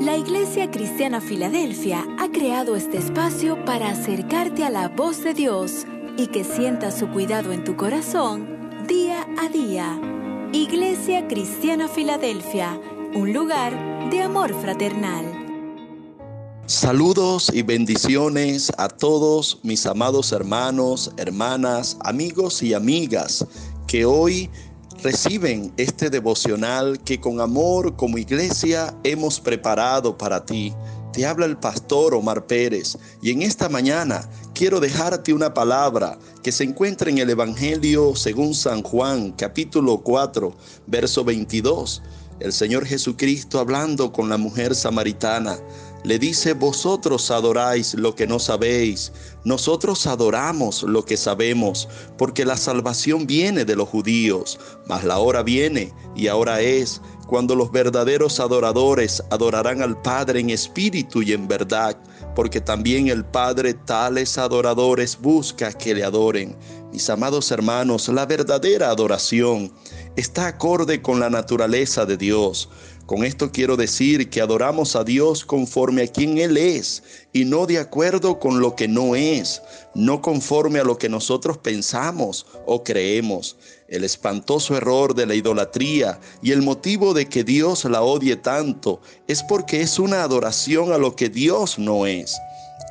La Iglesia Cristiana Filadelfia ha creado este espacio para acercarte a la voz de Dios y que sientas su cuidado en tu corazón día a día. Iglesia Cristiana Filadelfia, un lugar de amor fraternal. Saludos y bendiciones a todos mis amados hermanos, hermanas, amigos y amigas que hoy reciben este devocional que con amor como iglesia hemos preparado para ti. Te habla el pastor Omar Pérez y en esta mañana quiero dejarte una palabra que se encuentra en el Evangelio según San Juan capítulo 4 verso 22. El Señor Jesucristo hablando con la mujer samaritana le dice, vosotros adoráis lo que no sabéis, nosotros adoramos lo que sabemos, porque la salvación viene de los judíos, mas la hora viene y ahora es cuando los verdaderos adoradores adorarán al Padre en espíritu y en verdad, porque también el Padre tales adoradores busca que le adoren. Mis amados hermanos, la verdadera adoración está acorde con la naturaleza de Dios. Con esto quiero decir que adoramos a Dios conforme a quien Él es y no de acuerdo con lo que no es, no conforme a lo que nosotros pensamos o creemos. El espantoso error de la idolatría y el motivo de que Dios la odie tanto es porque es una adoración a lo que Dios no es.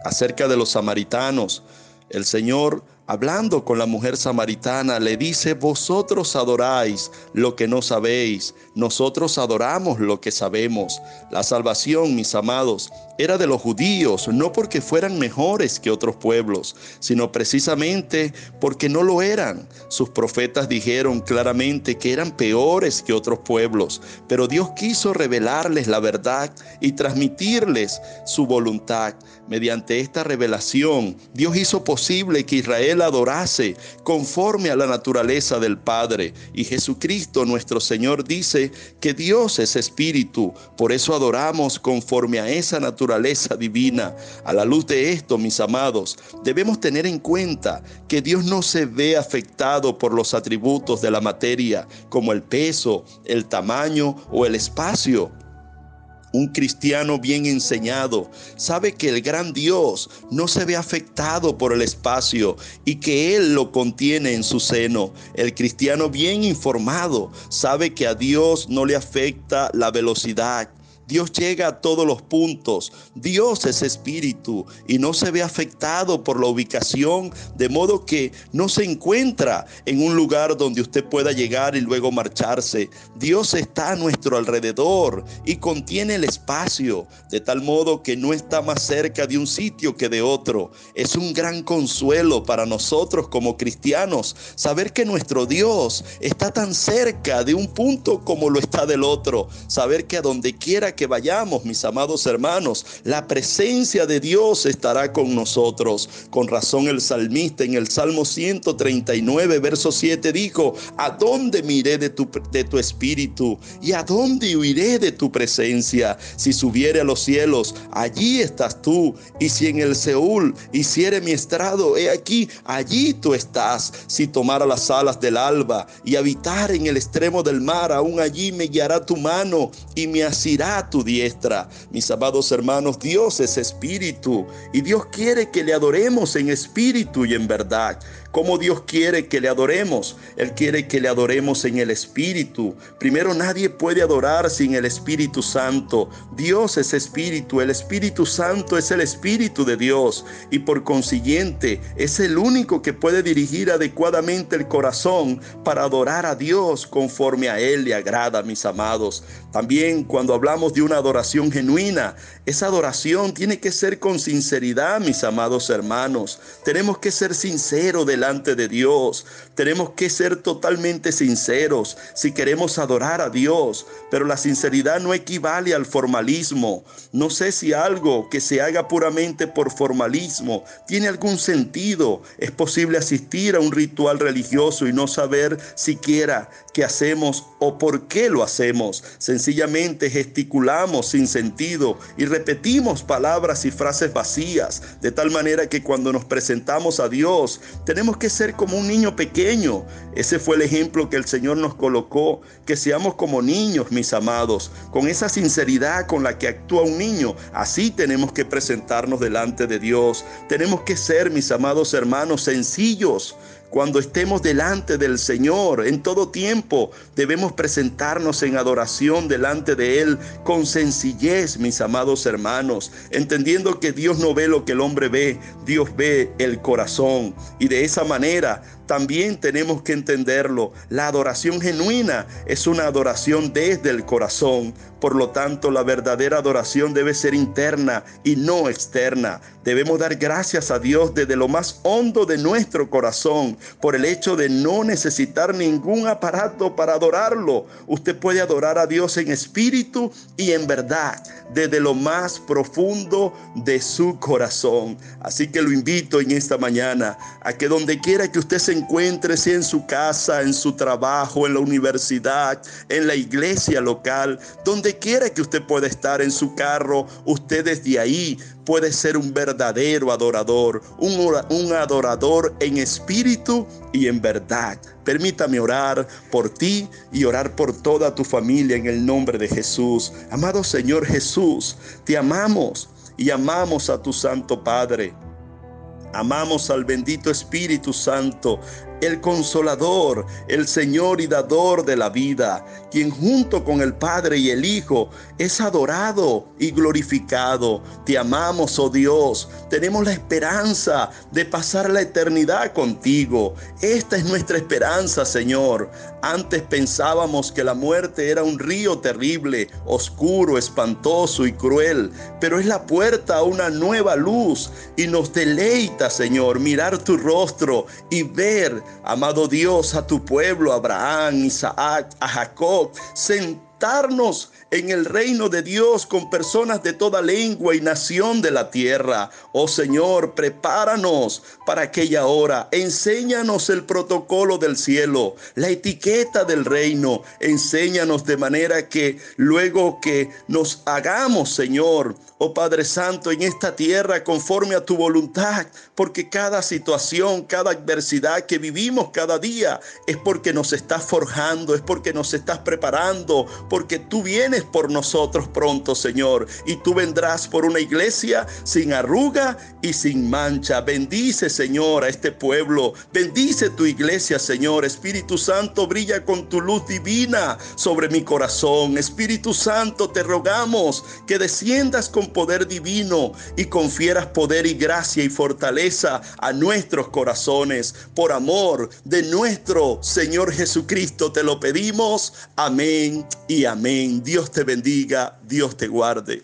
Acerca de los samaritanos, el Señor hablando con la mujer samaritana, le dice, vosotros adoráis lo que no sabéis, nosotros adoramos lo que sabemos. La salvación, mis amados, era de los judíos, no porque fueran mejores que otros pueblos, sino precisamente porque no lo eran. Sus profetas dijeron claramente que eran peores que otros pueblos, pero Dios quiso revelarles la verdad y transmitirles su voluntad. Mediante esta revelación, Dios hizo posible que Israel adorase conforme a la naturaleza del Padre. Y Jesucristo nuestro Señor dice que Dios es espíritu, por eso adoramos conforme a esa naturaleza divina. A la luz de esto, mis amados, debemos tener en cuenta que Dios no se ve afectado por los atributos de la materia, como el peso, el tamaño o el espacio. Un cristiano bien enseñado sabe que el gran Dios no se ve afectado por el espacio y que Él lo contiene en su seno. El cristiano bien informado sabe que a Dios no le afecta la velocidad Dios llega a todos los puntos. Dios es espíritu y no se ve afectado por la ubicación, de modo que no se encuentra en un lugar donde usted pueda llegar y luego marcharse. Dios está a nuestro alrededor y contiene el espacio, de tal modo que no está más cerca de un sitio que de otro. Es un gran consuelo para nosotros como cristianos saber que nuestro Dios está tan cerca de un punto como lo está del otro. Saber que a donde quiera que vayamos, mis amados hermanos, la presencia de Dios estará con nosotros. Con razón el salmista en el Salmo 139, verso 7 dijo, ¿a dónde miré de tu, de tu espíritu? ¿Y a dónde huiré de tu presencia? Si subiere a los cielos, allí estás tú. Y si en el Seúl hiciere mi estrado, he aquí, allí tú estás. Si tomara las alas del alba y habitar en el extremo del mar, aún allí me guiará tu mano y me asirá tu diestra. Mis amados hermanos, Dios es espíritu y Dios quiere que le adoremos en espíritu y en verdad. Como Dios quiere que le adoremos? Él quiere que le adoremos en el espíritu. Primero nadie puede adorar sin el Espíritu Santo. Dios es espíritu, el Espíritu Santo es el espíritu de Dios y por consiguiente es el único que puede dirigir adecuadamente el corazón para adorar a Dios conforme a Él le agrada, mis amados. También cuando hablamos de una adoración genuina. Esa adoración tiene que ser con sinceridad, mis amados hermanos. Tenemos que ser sinceros delante de Dios. Tenemos que ser totalmente sinceros si queremos adorar a Dios. Pero la sinceridad no equivale al formalismo. No sé si algo que se haga puramente por formalismo tiene algún sentido. Es posible asistir a un ritual religioso y no saber siquiera qué hacemos o por qué lo hacemos. Sencillamente gesticulamos sin sentido y repetimos palabras y frases vacías, de tal manera que cuando nos presentamos a Dios tenemos que ser como un niño pequeño. Ese fue el ejemplo que el Señor nos colocó, que seamos como niños, mis amados, con esa sinceridad con la que actúa un niño. Así tenemos que presentarnos delante de Dios. Tenemos que ser, mis amados hermanos, sencillos cuando estemos delante del Señor, en todo tiempo debemos presentarnos en adoración delante de Él con sencillez, mis amados hermanos, entendiendo que Dios no ve lo que el hombre ve, Dios ve el corazón. Y de esa manera también tenemos que entenderlo. La adoración genuina es una adoración desde el corazón. Por lo tanto, la verdadera adoración debe ser interna y no externa. Debemos dar gracias a Dios desde lo más hondo de nuestro corazón por el hecho de no necesitar ningún aparato para adorarlo. Usted puede adorar a Dios en espíritu y en verdad, desde lo más profundo de su corazón. Así que lo invito en esta mañana a que donde quiera que usted se encuentre, en su casa, en su trabajo, en la universidad, en la iglesia local, donde quiera que usted pueda estar en su carro, usted desde ahí puede ser un verdadero adorador, un, un adorador en espíritu y en verdad. Permítame orar por ti y orar por toda tu familia en el nombre de Jesús. Amado Señor Jesús, te amamos y amamos a tu Santo Padre. Amamos al bendito Espíritu Santo el consolador, el Señor y dador de la vida, quien junto con el Padre y el Hijo es adorado y glorificado. Te amamos, oh Dios, tenemos la esperanza de pasar la eternidad contigo. Esta es nuestra esperanza, Señor. Antes pensábamos que la muerte era un río terrible, oscuro, espantoso y cruel, pero es la puerta a una nueva luz y nos deleita, Señor, mirar tu rostro y ver amado Dios, a tu pueblo, Abraham, Isaac, a Jacob, en el reino de Dios con personas de toda lengua y nación de la tierra. Oh Señor, prepáranos para aquella hora. Enséñanos el protocolo del cielo, la etiqueta del reino. Enséñanos de manera que luego que nos hagamos, Señor, oh Padre Santo, en esta tierra conforme a tu voluntad, porque cada situación, cada adversidad que vivimos cada día es porque nos estás forjando, es porque nos estás preparando, porque tú vienes por nosotros pronto, Señor, y tú vendrás por una iglesia sin arruga y sin mancha. Bendice, Señor, a este pueblo. Bendice tu iglesia, Señor. Espíritu Santo, brilla con tu luz divina sobre mi corazón. Espíritu Santo, te rogamos que desciendas con poder divino y confieras poder y gracia y fortaleza a nuestros corazones. Por amor de nuestro Señor Jesucristo te lo pedimos. Amén y amén. Dios te bendiga, Dios te guarde.